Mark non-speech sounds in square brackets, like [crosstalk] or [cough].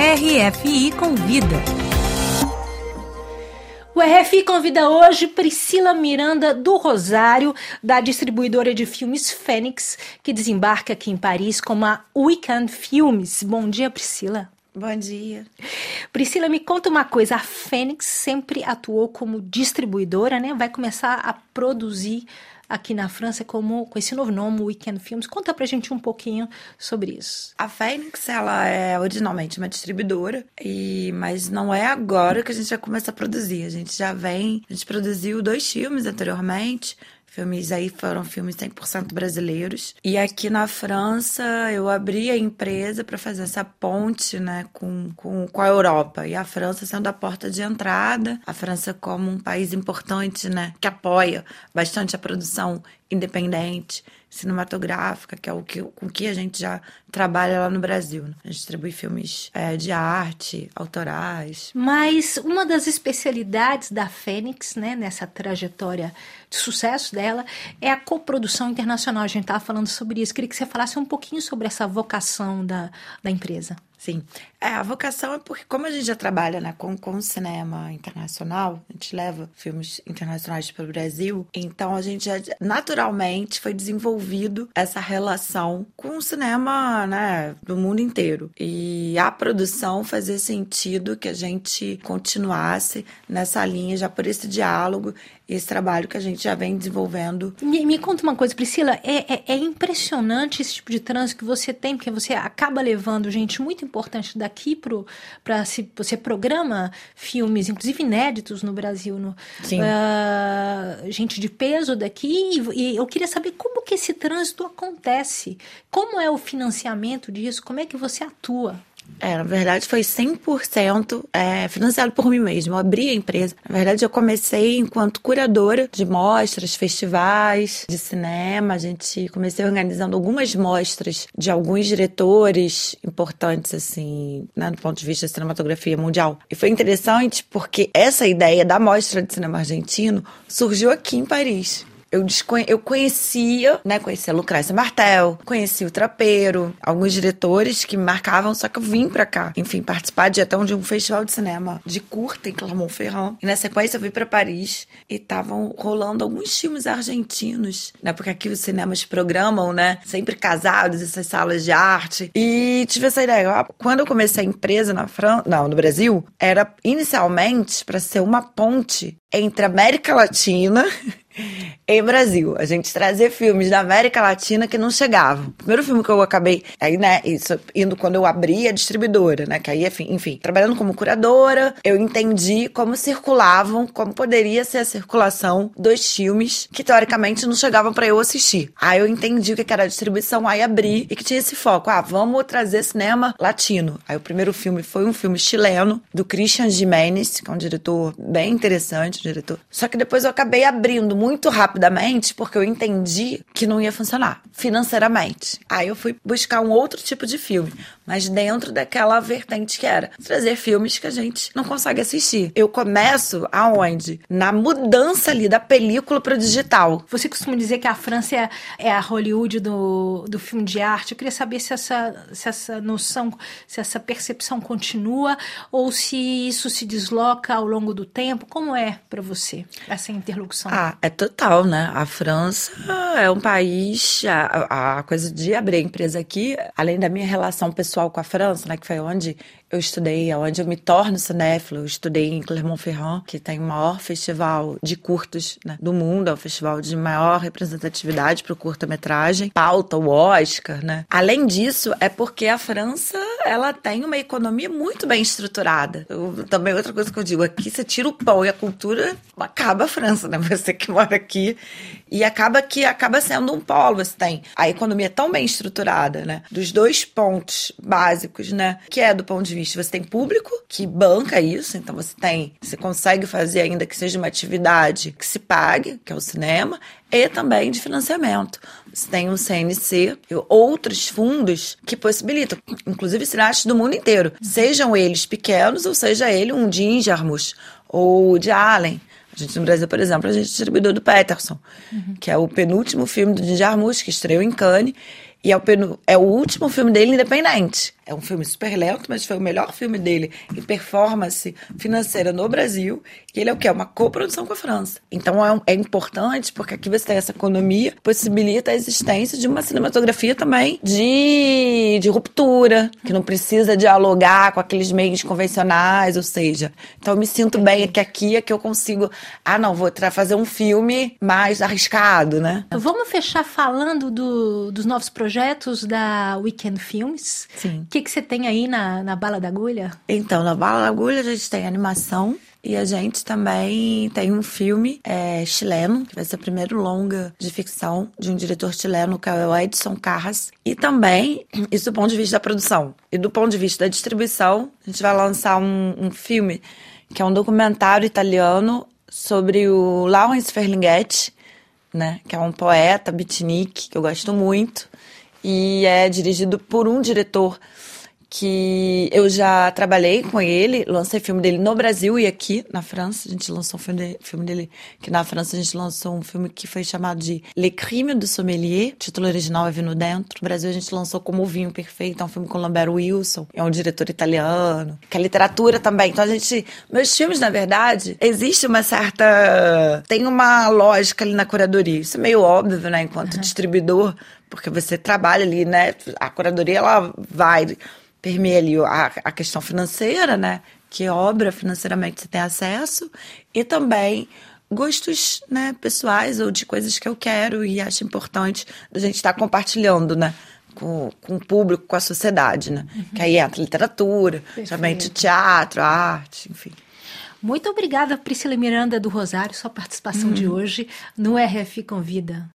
RFI Convida. O RFI convida hoje Priscila Miranda do Rosário, da distribuidora de filmes Fênix, que desembarca aqui em Paris com a Weekend Filmes. Bom dia, Priscila. Bom dia. Priscila, me conta uma coisa. A Fênix sempre atuou como distribuidora, né? Vai começar a produzir aqui na França como com esse novo nome, Weekend Films. Conta pra gente um pouquinho sobre isso. A Fênix, ela é originalmente uma distribuidora, e mas não é agora que a gente já começa a produzir. A gente já vem, a gente produziu dois filmes anteriormente, Filmes aí foram filmes 100% brasileiros. E aqui na França eu abri a empresa para fazer essa ponte né, com, com, com a Europa. E a França sendo a porta de entrada, a França como um país importante né, que apoia bastante a produção independente cinematográfica, que é o que, com que a gente já trabalha lá no Brasil. Né? A gente distribui filmes é, de arte, autorais. Mas uma das especialidades da Fênix, né, nessa trajetória de sucesso dela, é a coprodução internacional. A gente estava falando sobre isso. Queria que você falasse um pouquinho sobre essa vocação da, da empresa. Sim. É, a vocação é porque, como a gente já trabalha né, com, com cinema internacional, a gente leva filmes internacionais para o Brasil, então a gente já naturalmente foi desenvolvido essa relação com o cinema né, do mundo inteiro. E a produção fazia sentido que a gente continuasse nessa linha, já por esse diálogo esse trabalho que a gente já vem desenvolvendo. Me, me conta uma coisa, Priscila, é, é, é, impressionante esse tipo de trânsito que você tem, porque você acaba levando gente muito importante daqui para se você programa filmes, inclusive inéditos no Brasil, no. Uh, gente de peso daqui, e, e eu queria saber como que esse trânsito acontece, como é o financiamento disso, como é que você atua? É, na verdade foi 100% é, financiado por mim mesmo. Eu abri a empresa. Na verdade, eu comecei enquanto curadora de mostras, festivais de cinema. A gente comecei organizando algumas mostras de alguns diretores importantes, assim, né, do ponto de vista da cinematografia mundial. E foi interessante porque essa ideia da mostra de cinema argentino surgiu aqui em Paris eu, desconhe... eu conhecia, né? Conhecia Lucrécia Martel, conhecia o Trapeiro, alguns diretores que me marcavam, só que eu vim pra cá. Enfim, participar de até um, de um festival de cinema de curta em Clermont-Ferrand. E na sequência eu fui pra Paris e estavam rolando alguns filmes argentinos, né? Porque aqui os cinemas programam, né? Sempre casados, essas salas de arte. E tive essa ideia. Quando eu comecei a empresa na França, não, no Brasil, era inicialmente para ser uma ponte entre América Latina em Brasil. A gente trazer filmes da América Latina que não chegavam. O primeiro filme que eu acabei, aí, né, isso, indo quando eu abri a distribuidora, né, que aí, enfim, trabalhando como curadora, eu entendi como circulavam, como poderia ser a circulação dos filmes que teoricamente não chegavam para eu assistir. Aí eu entendi o que era a distribuição, aí abri e que tinha esse foco. Ah, vamos trazer cinema latino. Aí o primeiro filme foi um filme chileno do Christian Jimenez, que é um diretor bem interessante diretor. Só que depois eu acabei abrindo muito rapidamente porque eu entendi que não ia funcionar financeiramente. Aí eu fui buscar um outro tipo de filme, mas dentro daquela vertente que era trazer filmes que a gente não consegue assistir. Eu começo aonde? Na mudança ali da película para o digital. Você costuma dizer que a França é, é a Hollywood do, do filme de arte. Eu queria saber se essa, se essa noção, se essa percepção continua ou se isso se desloca ao longo do tempo. Como é para você essa interlocução? Ah, é total, né? A França é um país. A, a coisa de abrir a empresa aqui, além da minha relação pessoal com a França, né? Que foi onde eu estudei, onde eu me torno cinéfilo. Eu estudei em Clermont-Ferrand, que tem o maior festival de curtos né, do mundo, é o festival de maior representatividade para o curta-metragem. Pauta o Oscar, né? Além disso, é porque a França, ela tem uma economia muito bem estruturada. Eu, também outra coisa que eu digo, aqui você tira o pão e a cultura, acaba a França, né? [laughs] Você que mora aqui. E acaba que acaba sendo um polo, você tem a economia tão bem estruturada, né? Dos dois pontos básicos, né? Que é do ponto de vista, você tem público que banca isso, então você tem, você consegue fazer ainda que seja uma atividade que se pague, que é o cinema, e também de financiamento. Você tem o CNC e outros fundos que possibilitam, inclusive cineastas do mundo inteiro, sejam eles pequenos ou seja ele um de Injarmus ou de Allen. A gente no Brasil, por exemplo, a gente é distribuidor do Peterson, uhum. que é o penúltimo filme do Ginger Jarmus, que estreou em Cannes, e é o, é o último filme dele independente. É um filme super lento, mas foi o melhor filme dele em performance financeira no Brasil. E ele é o quê? É uma coprodução com a França. Então é, é, importante porque aqui você tem essa economia, possibilita a existência de uma cinematografia também de, de ruptura, que não precisa dialogar com aqueles meios convencionais, ou seja, então eu me sinto bem que aqui é que eu consigo, ah não, vou fazer um filme mais arriscado, né? Vamos fechar falando do, dos novos projetos da Weekend Films. Sim. Que que, que você tem aí na, na Bala da Agulha? Então, na Bala da Agulha a gente tem animação. E a gente também tem um filme é, chileno, que vai ser o primeiro longa de ficção de um diretor chileno, que é o Edson Carras. E também, isso do ponto de vista da produção. E do ponto de vista da distribuição, a gente vai lançar um, um filme que é um documentário italiano sobre o Lawrence Ferlinghetti, né? Que é um poeta beatnik, que eu gosto muito. E é dirigido por um diretor que eu já trabalhei com ele, lancei filme dele no Brasil e aqui na França. A gente lançou um filme, filme dele que na França a gente lançou um filme que foi chamado de Le Crime du Sommelier. O título original é Vino Dentro. No Brasil a gente lançou como O Vinho Perfeito, é um filme com Lambert Wilson, é um diretor italiano. Que é literatura também. Então a gente. Meus filmes, na verdade, existe uma certa. Tem uma lógica ali na curadoria. Isso é meio óbvio, né? Enquanto uhum. distribuidor, porque você trabalha ali, né? A curadoria ela vai permeia ali a, a questão financeira, né? Que obra financeiramente você tem acesso, e também gostos né, pessoais ou de coisas que eu quero e acho importante a gente estar tá compartilhando, né? Com, com o público, com a sociedade, né? Uhum. Que aí entra literatura, também teatro, arte, enfim. Muito obrigada, Priscila Miranda do Rosário, sua participação uhum. de hoje no RF Convida.